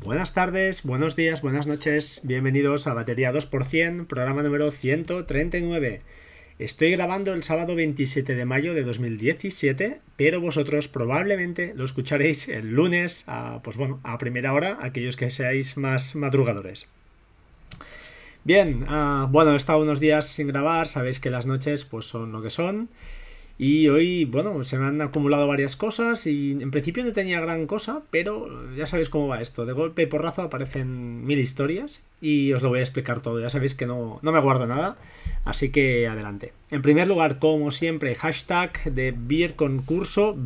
Buenas tardes, buenos días, buenas noches, bienvenidos a Batería 2%, programa número 139. Estoy grabando el sábado 27 de mayo de 2017, pero vosotros probablemente lo escucharéis el lunes a, pues bueno, a primera hora, aquellos que seáis más madrugadores. Bien, uh, bueno, he estado unos días sin grabar, sabéis que las noches pues son lo que son. Y hoy, bueno, se me han acumulado varias cosas y en principio no tenía gran cosa, pero ya sabéis cómo va esto. De golpe y porrazo aparecen mil historias y os lo voy a explicar todo. Ya sabéis que no, no me guardo nada, así que adelante. En primer lugar, como siempre, hashtag de Beer Concurso,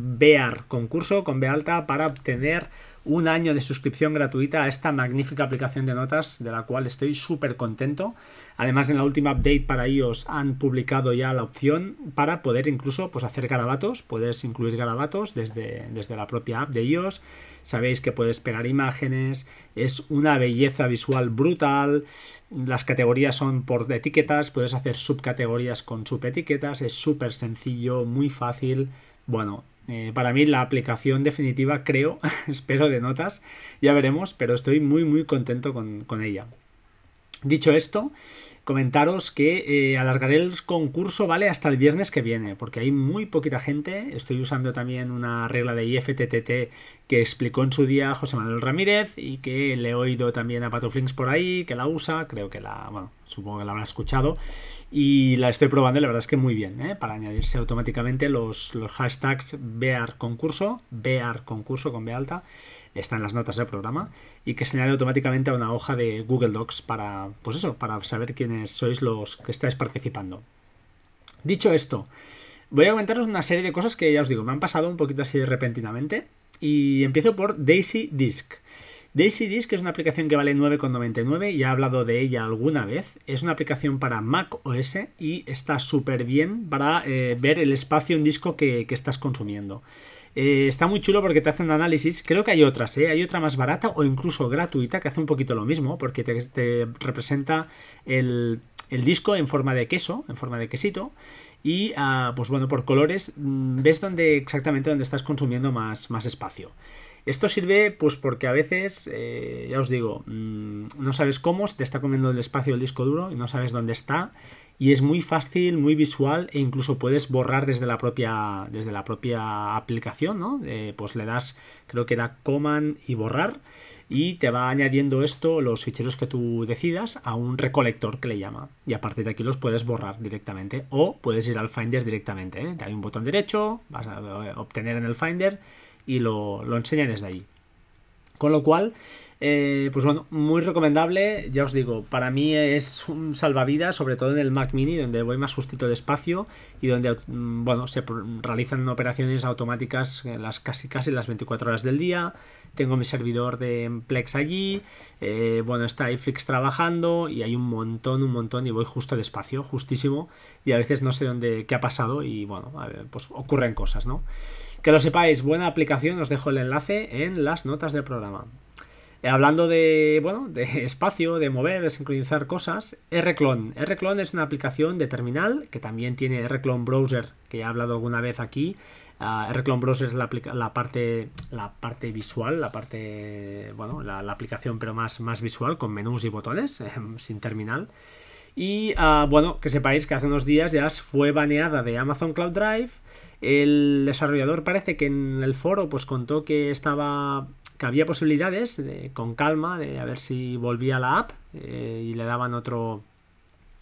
Concurso con B alta para obtener un año de suscripción gratuita a esta magnífica aplicación de notas de la cual estoy súper contento. Además, en la última update para iOS han publicado ya la opción para poder incluso pues, hacer garabatos. Puedes incluir garabatos desde, desde la propia app de iOS. Sabéis que puedes pegar imágenes. Es una belleza visual brutal. Las categorías son por etiquetas. Puedes hacer subcategorías con subetiquetas. Es súper sencillo, muy fácil. Bueno, eh, para mí la aplicación definitiva, creo, espero de notas, ya veremos, pero estoy muy muy contento con, con ella. Dicho esto, comentaros que eh, alargaré el concurso, ¿vale? Hasta el viernes que viene, porque hay muy poquita gente. Estoy usando también una regla de IFTTT que explicó en su día José Manuel Ramírez y que le he oído también a Patoflinks por ahí, que la usa, creo que la, bueno, supongo que la habrá escuchado. Y la estoy probando y la verdad es que muy bien, ¿eh? Para añadirse automáticamente los, los hashtags Bear concurso, concurso con B alta está en las notas del programa y que se añade automáticamente a una hoja de Google Docs para, pues eso, para saber quiénes sois los que estáis participando. Dicho esto, voy a comentaros una serie de cosas que ya os digo, me han pasado un poquito así repentinamente y empiezo por Daisy Disk. Daisy Disk es una aplicación que vale 9,99, ya he hablado de ella alguna vez. Es una aplicación para Mac OS y está súper bien para eh, ver el espacio en disco que, estás consumiendo. Eh, está muy chulo porque te hace un análisis. Creo que hay otras, ¿eh? Hay otra más barata o incluso gratuita que hace un poquito lo mismo porque te, representa el, disco en forma de queso, en forma de quesito. Y, ah, pues bueno, por colores mm, ves donde, exactamente donde estás consumiendo más, más espacio. Esto sirve pues porque a veces, eh, ya os digo, mm, no sabes cómo, te está comiendo el espacio del disco duro y no sabes dónde está y es muy fácil, muy visual e incluso puedes borrar desde la propia, desde la propia aplicación, ¿no? pues le das, creo que era command y borrar y te va añadiendo esto, los ficheros que tú decidas, a un recolector que le llama. Y a partir de aquí los puedes borrar directamente o puedes ir al Finder directamente. ¿eh? Hay un botón derecho, vas a obtener en el Finder y lo, lo enseña desde ahí. Con lo cual, eh, pues bueno, muy recomendable, ya os digo, para mí es un salvavidas, sobre todo en el Mac Mini, donde voy más justito de espacio y donde, mm, bueno, se realizan operaciones automáticas las casi casi las 24 horas del día. Tengo mi servidor de Plex allí, eh, bueno, está iFlix trabajando y hay un montón, un montón y voy justo despacio, justísimo, y a veces no sé dónde, qué ha pasado y bueno, pues ocurren cosas, ¿no? Que lo sepáis, buena aplicación, os dejo el enlace en las notas del programa. Eh, hablando de, bueno, de espacio, de mover, de sincronizar cosas, Rclone. Rclone es una aplicación de terminal que también tiene Rclone Browser, que he hablado alguna vez aquí. Uh, Browser es la, parte, la parte visual, la parte, bueno, la, aplicación pero más, más visual, con menús y botones, eh, sin terminal. Y uh, bueno, que sepáis que hace unos días ya fue baneada de Amazon Cloud Drive. El desarrollador parece que en el foro pues contó que estaba que había posibilidades de, con calma de a ver si volvía la app eh, y le daban otro,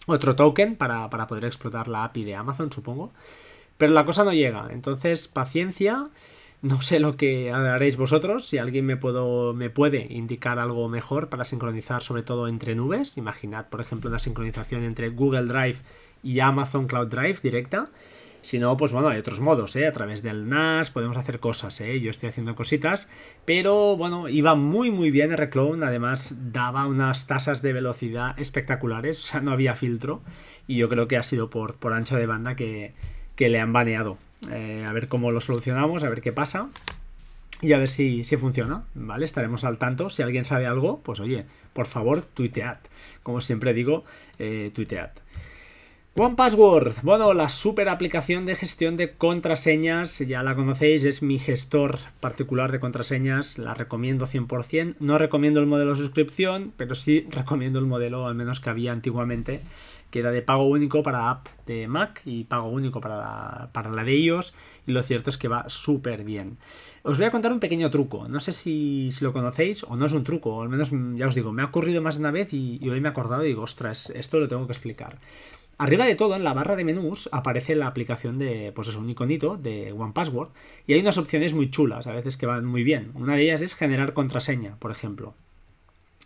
otro token para, poder explotar la API de Amazon, supongo. Pero la cosa no llega. Entonces, paciencia. No sé lo que haréis vosotros. Si alguien me, puedo, me puede indicar algo mejor para sincronizar, sobre todo entre nubes. Imaginad, por ejemplo, una sincronización entre Google Drive y Amazon Cloud Drive directa. Si no, pues bueno, hay otros modos, ¿eh? A través del NAS podemos hacer cosas, ¿eh? Yo estoy haciendo cositas, pero bueno, iba muy muy bien R-Clone, además daba unas tasas de velocidad espectaculares, o sea, no había filtro, y yo creo que ha sido por, por ancho de banda que, le han baneado. Eh, a ver cómo lo solucionamos, a ver qué pasa. Y a ver si, si, funciona, ¿vale? Estaremos al tanto. Si alguien sabe algo, pues oye, por favor, tuitead. Como siempre digo, eh, tuitead. One Password, bueno, la super aplicación de gestión de contraseñas, ya la conocéis, es mi gestor particular de contraseñas, la recomiendo 100%, no recomiendo el modelo suscripción, pero sí recomiendo el modelo al menos que había antiguamente, que era de pago único para app de Mac y pago único para la, para la de iOS, y lo cierto es que va súper bien. Os voy a contar un pequeño truco, no sé si, lo conocéis o no es un truco, o al menos ya os digo, me ha ocurrido más de una vez y, y hoy me he acordado y digo, ostras, esto lo tengo que explicar. Arriba de todo, en la barra de menús, aparece la aplicación de, pues eso, un iconito de One Password. Y hay unas opciones muy chulas, a veces que van muy bien. Una de ellas es generar contraseña, por ejemplo.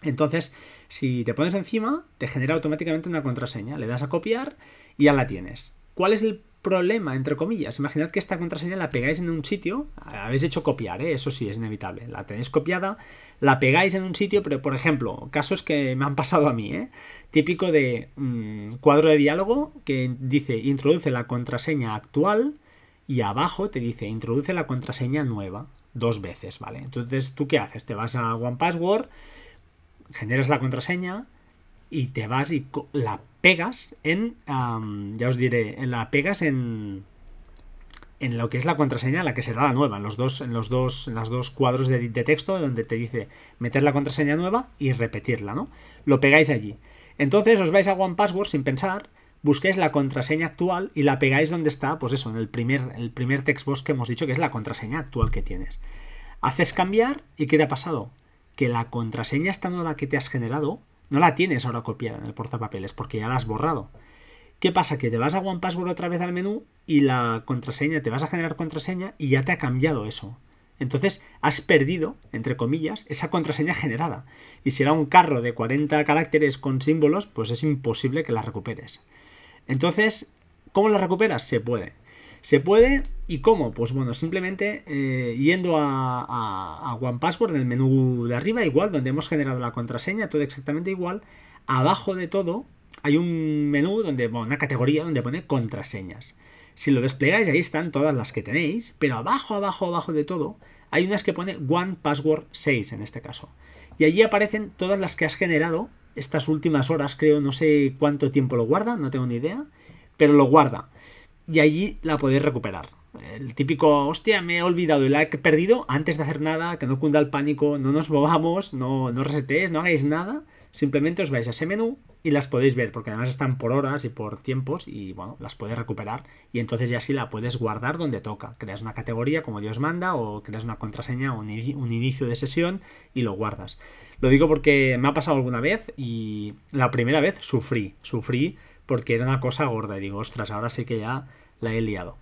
Entonces, si te pones encima, te genera automáticamente una contraseña. Le das a copiar y ya la tienes. ¿Cuál es el problema, entre comillas. Imaginad que esta contraseña la pegáis en un sitio, habéis hecho copiar, ¿eh? eso sí, es inevitable. La tenéis copiada, la pegáis en un sitio, pero por ejemplo, casos que me han pasado a mí, ¿eh? típico de mm, cuadro de diálogo que dice introduce la contraseña actual y abajo te dice introduce la contraseña nueva dos veces, ¿vale? Entonces, ¿tú qué haces? Te vas a OnePassword, generas la contraseña, y te vas y la pegas en, ya os diré, la pegas en, en lo que es la contraseña, la que será la nueva, en los dos, en los dos, en los dos cuadros de, texto donde te dice meter la contraseña nueva y repetirla, ¿no? Lo pegáis allí. Entonces os vais a OnePassword sin pensar, busquéis la contraseña actual y la pegáis donde está, pues eso, en el primer, el primer textbox que hemos dicho que es la contraseña actual que tienes. Haces cambiar y ¿qué te ha pasado? Que la contraseña esta nueva que te has generado no la tienes ahora copiada en el portapapeles porque ya la has borrado. ¿Qué pasa? Que te vas a OnePassword otra vez al menú y la contraseña, te vas a generar contraseña y ya te ha cambiado eso. Entonces has perdido, entre comillas, esa contraseña generada. Y si era un carro de 40 caracteres con símbolos, pues es imposible que la recuperes. Entonces, ¿cómo la recuperas? Se puede. ¿Se puede? ¿Y cómo? Pues bueno, simplemente eh, yendo a, a, OnePassword en el menú de arriba, igual, donde hemos generado la contraseña, todo exactamente igual. Abajo de todo hay un menú donde, bueno, una categoría donde pone contraseñas. Si lo desplegáis, ahí están todas las que tenéis, pero abajo, abajo, abajo de todo, hay unas que pone OnePassword 6 en este caso. Y allí aparecen todas las que has generado estas últimas horas, creo, no sé cuánto tiempo lo guarda, no tengo ni idea, pero lo guarda y allí la podéis recuperar. El típico, hostia, me he olvidado y la he perdido antes de hacer nada, que no cunda el pánico, no nos movamos, no, no resetéis, no hagáis nada. Simplemente os vais a ese menú y las podéis ver, porque además están por horas y por tiempos y bueno, las podéis recuperar. Y entonces ya sí la puedes guardar donde toca. Creas una categoría como Dios manda o creas una contraseña o un inicio de sesión y lo guardas. Lo digo porque me ha pasado alguna vez y la primera vez sufrí, sufrí porque era una cosa gorda. Y digo, ostras, ahora sí que ya la he liado.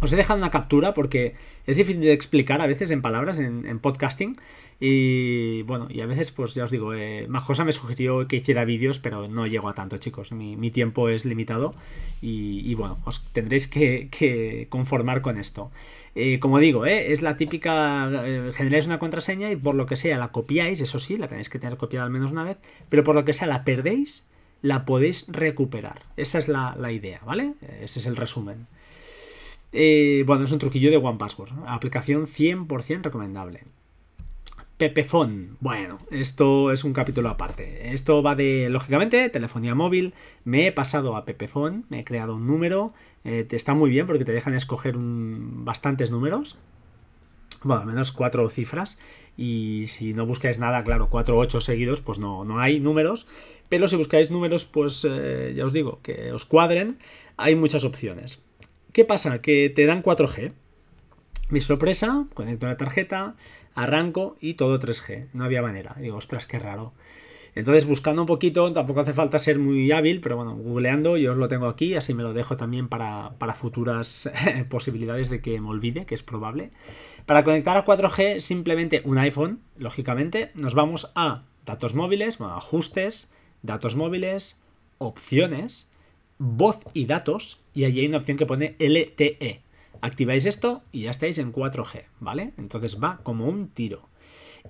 Os he dejado una captura porque es difícil de explicar a veces en palabras en, podcasting. Y bueno, y a veces, pues ya os digo, eh, Majosa me sugirió que hiciera vídeos, pero no llego a tanto, chicos. Mi, tiempo es limitado y, bueno, os tendréis que, conformar con esto. Eh, como digo, eh, es la típica, generáis una contraseña y por lo que sea la copiáis, eso sí, la tenéis que tener copiada al menos una vez, pero por lo que sea la perdéis la podéis recuperar. Esta es la, idea, ¿vale? Ese es el resumen. Eh, bueno, es un truquillo de OnePassword. Aplicación 100% recomendable. Pepefon. Bueno, esto es un capítulo aparte. Esto va de, lógicamente, telefonía móvil. Me he pasado a Pepefon, me he creado un número. Eh, está muy bien porque te dejan escoger bastantes números bueno, al menos cuatro cifras. Y si no buscáis nada, claro, cuatro o ocho seguidos, pues no, no hay números. Pero si buscáis números, pues eh, ya os digo, que os cuadren, hay muchas opciones. ¿Qué pasa? Que te dan 4G. Mi sorpresa, conecto la tarjeta, arranco y todo 3G. No había manera. Digo, ostras, qué raro. Entonces, buscando un poquito, tampoco hace falta ser muy hábil, pero bueno, googleando, yo os lo tengo aquí, así me lo dejo también para, futuras posibilidades de que me olvide, que es probable. Para conectar a 4G, simplemente un iPhone, lógicamente, nos vamos a datos móviles, ajustes, datos móviles, opciones, voz y datos, y allí hay una opción que pone LTE. Activáis esto y ya estáis en 4G, ¿vale? Entonces va como un tiro.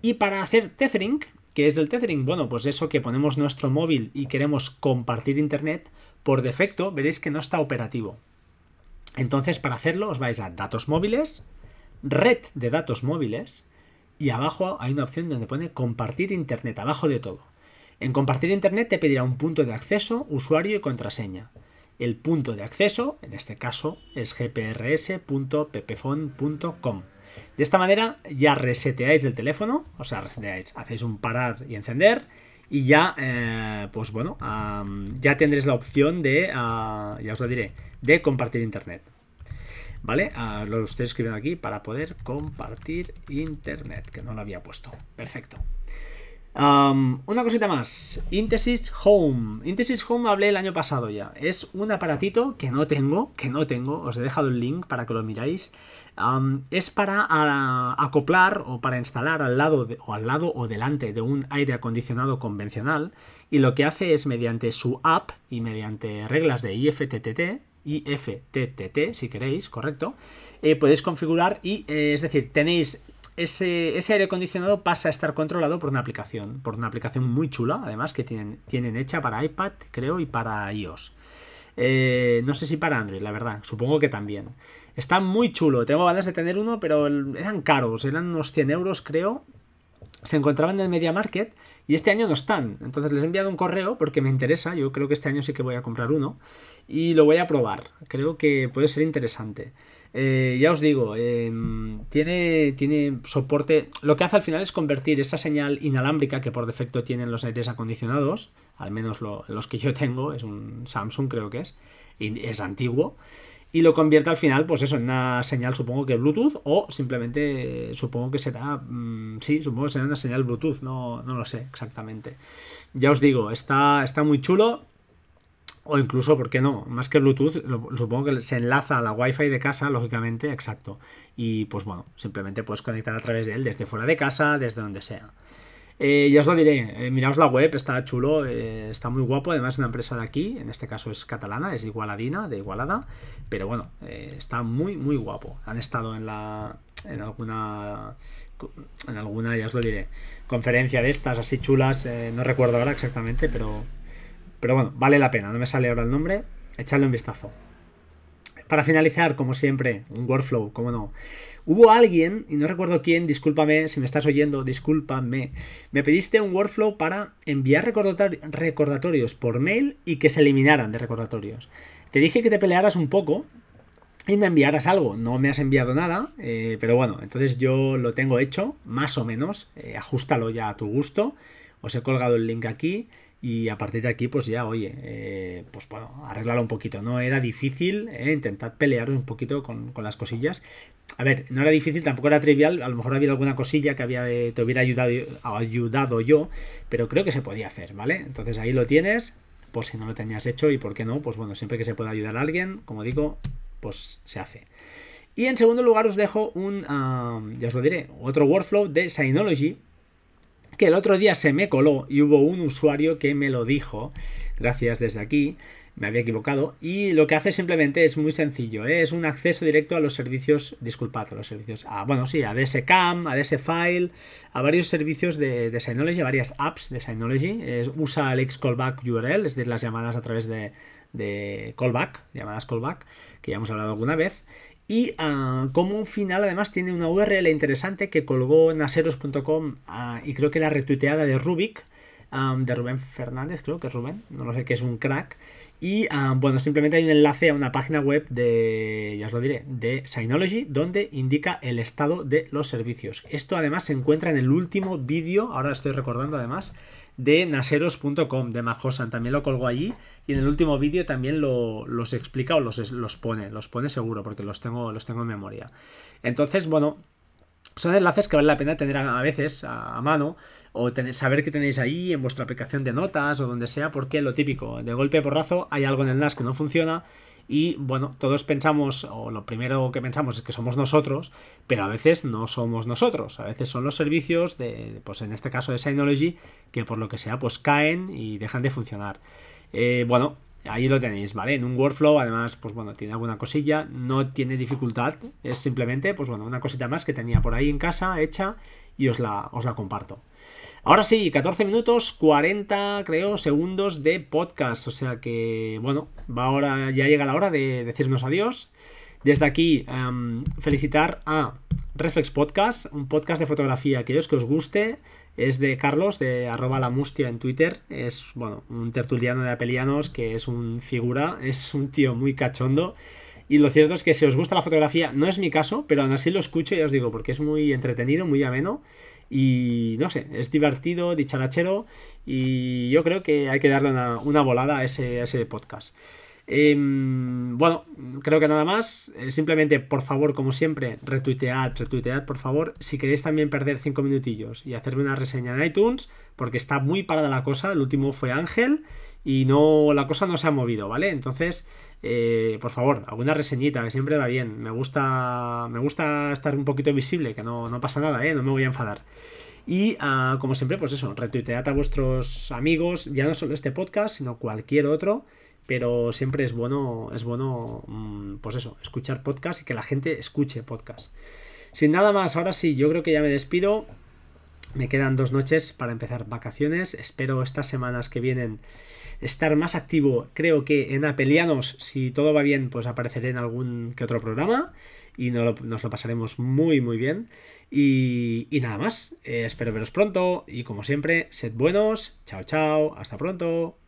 Y para hacer tethering, ¿Qué es el tethering? Bueno, pues eso que ponemos nuestro móvil y queremos compartir internet, por defecto veréis que no está operativo. Entonces, para hacerlo, os vais a datos móviles, red de datos móviles, y abajo hay una opción donde pone compartir internet, abajo de todo. En compartir internet te pedirá un punto de acceso, usuario y contraseña. El punto de acceso, en este caso es gprs.pepefon.com. De esta manera ya reseteáis el teléfono, o sea, reseteáis, hacéis un parar y encender y ya, eh, pues bueno, ya tendréis la opción de, ah, ya os lo diré, de compartir internet. ¿Vale? Ah, lo ustedes escriben aquí para poder compartir internet, que no lo había puesto. Perfecto una cosita más. Intesis Home. Intesis Home hablé el año pasado ya. Es un aparatito que no tengo, que no tengo. Os he dejado el link para que lo miráis. es para acoplar o para instalar al lado o al lado o delante de un aire acondicionado convencional. Y lo que hace es mediante su app y mediante reglas de IFTTT, IFTTT si queréis, correcto, eh, podéis configurar y eh, es decir, tenéis ese, aire acondicionado pasa a estar controlado por una aplicación, por una aplicación muy chula, además, que tienen, hecha para iPad, creo, y para iOS. Eh, no sé si para Android, la verdad, supongo que también. Está muy chulo, tengo ganas de tener uno, pero eran caros, eran unos 100 euros, creo. Se encontraban en el Media Market y este año no están. Entonces les he enviado un correo porque me interesa. Yo creo que este año sí que voy a comprar uno y lo voy a probar. Creo que puede ser interesante. Eh, ya os digo, em, tiene, tiene soporte. Lo que hace al final es convertir esa señal inalámbrica que por defecto tienen los aires acondicionados, al menos los que yo tengo, es un Samsung creo que es, y es antiguo, y lo convierte al final, pues eso, en una señal supongo que Bluetooth o simplemente supongo que será, mm, sí, supongo que será una señal Bluetooth, no, no lo sé exactamente. Ya os digo, está, está muy chulo o incluso, ¿por qué no? Más que Bluetooth, supongo que se enlaza a la Wi-Fi de casa, lógicamente, exacto. Y pues bueno, simplemente puedes conectar a través de él desde fuera de casa, desde donde sea. Eh, ya os lo diré, eh, miraos la web, está chulo, eh, está muy guapo, además es una empresa de aquí, en este caso es catalana, es igualadina, de Igualada, pero bueno, está muy, muy guapo. Han estado en la, en alguna, en alguna, ya os lo diré, conferencia de estas así chulas, no recuerdo ahora exactamente, pero pero bueno, vale la pena, no me sale ahora el nombre, echarle un vistazo. Para finalizar, como siempre, un workflow, como no. Hubo alguien, y no recuerdo quién, discúlpame, si me estás oyendo, discúlpame, me pediste un workflow para enviar recordatorios por mail y que se eliminaran de recordatorios. Te dije que te pelearas un poco y me enviaras algo. No me has enviado nada, eh, pero bueno, entonces yo lo tengo hecho, más o menos, eh, ajustalo ya a tu gusto. Os he colgado el link aquí. Y a partir de aquí, pues ya, oye, eh, pues bueno, arreglarlo un poquito. No era difícil, eh, intentad pelear un poquito con, las cosillas. A ver, no era difícil, tampoco era trivial. A lo mejor había alguna cosilla que había, te hubiera ayudado, ayudado yo, pero creo que se podía hacer, ¿vale? Entonces ahí lo tienes, por si no lo tenías hecho y por qué no, pues bueno, siempre que se pueda ayudar a alguien, como digo, pues se hace. Y en segundo lugar os dejo un, ah, ya os lo diré, otro workflow de Synology, que el otro día se me coló y hubo un usuario que me lo dijo, gracias desde aquí, me había equivocado, y lo que hace simplemente es muy sencillo, ¿eh? es un acceso directo a los servicios, disculpad, a los servicios, a, bueno, sí, a DSCAM, a DSFile, a varios servicios de, de Synology, a varias apps de Synology, usa el Callback URL, es decir, las llamadas a través de, de callback, llamadas callback, que ya hemos hablado alguna vez, y uh, como final, además, tiene una URL interesante que colgó naseros.com ah, y creo que la retuiteada de Rubik, de Rubén Fernández, creo que es Rubén, no lo sé, que es un crack. Y bueno, simplemente hay un enlace a una página web de, ya os lo diré, de Synology, donde indica el estado de los servicios. Esto además se encuentra en el último vídeo, ahora estoy recordando además, de naseros.com, de Majosan, también lo colgó allí y en el último vídeo también lo, los explica o los, los pone, los pone seguro porque los tengo, los tengo en memoria. Entonces, bueno, son enlaces que vale la pena tener a, veces a, mano o saber que tenéis ahí en vuestra aplicación de notas o donde sea, porque lo típico, de golpe porrazo hay algo en el NAS que no funciona y bueno, todos pensamos, o lo primero que pensamos es que somos nosotros, pero a veces no somos nosotros, a veces son los servicios de, pues en este caso de Synology, que por lo que sea, pues caen y dejan de funcionar. Eh, bueno, ahí lo tenéis, ¿vale? En un workflow, además, pues bueno, tiene alguna cosilla, no tiene dificultad, es simplemente, pues bueno, una cosita más que tenía por ahí en casa hecha y os la, os la comparto. Ahora sí, 14 minutos, 40 creo segundos de podcast. O sea que, bueno, va ahora, ya llega la hora de decirnos adiós. Desde aquí, em, felicitar a Reflex Podcast, un podcast de fotografía, aquellos que os guste. Es de Carlos, de arroba la mustia en Twitter. Es, bueno, un tertuliano de apelianos que es un figura, es un tío muy cachondo. Y lo cierto es que si os gusta la fotografía, no es mi caso, pero aún así lo escucho y os digo, porque es muy entretenido, muy ameno. Y no sé, es divertido, dicharachero. Y yo creo que hay que darle una, volada a ese, a ese podcast. Em, bueno, creo que nada más. Eh, simplemente, por favor, como siempre, retuitead, retuitead, por favor. Si queréis también perder 5 minutillos y hacerme una reseña en iTunes, porque está muy parada la cosa. El último fue Ángel y no la cosa no se ha movido, ¿vale? Entonces, eh, por favor, alguna reseñita, que siempre va bien. Me gusta, me gusta estar un poquito visible, que no, no pasa nada, ¿eh? No me voy a enfadar. Y ah, como siempre, pues eso, retuitead a vuestros amigos, ya no solo este podcast, sino cualquier otro pero siempre es bueno, es bueno, mm, pues eso, escuchar podcast y que la gente escuche podcast. Sin nada más, ahora sí, yo creo que ya me despido. Me quedan dos noches para empezar vacaciones. Espero estas semanas que vienen estar más activo. Creo que en Apelianos, si todo va bien, pues apareceré en algún que otro programa y nos lo, pasaremos muy, muy bien. Y, nada más, eh, espero veros pronto y como siempre, sed buenos. Chao, chao, hasta pronto.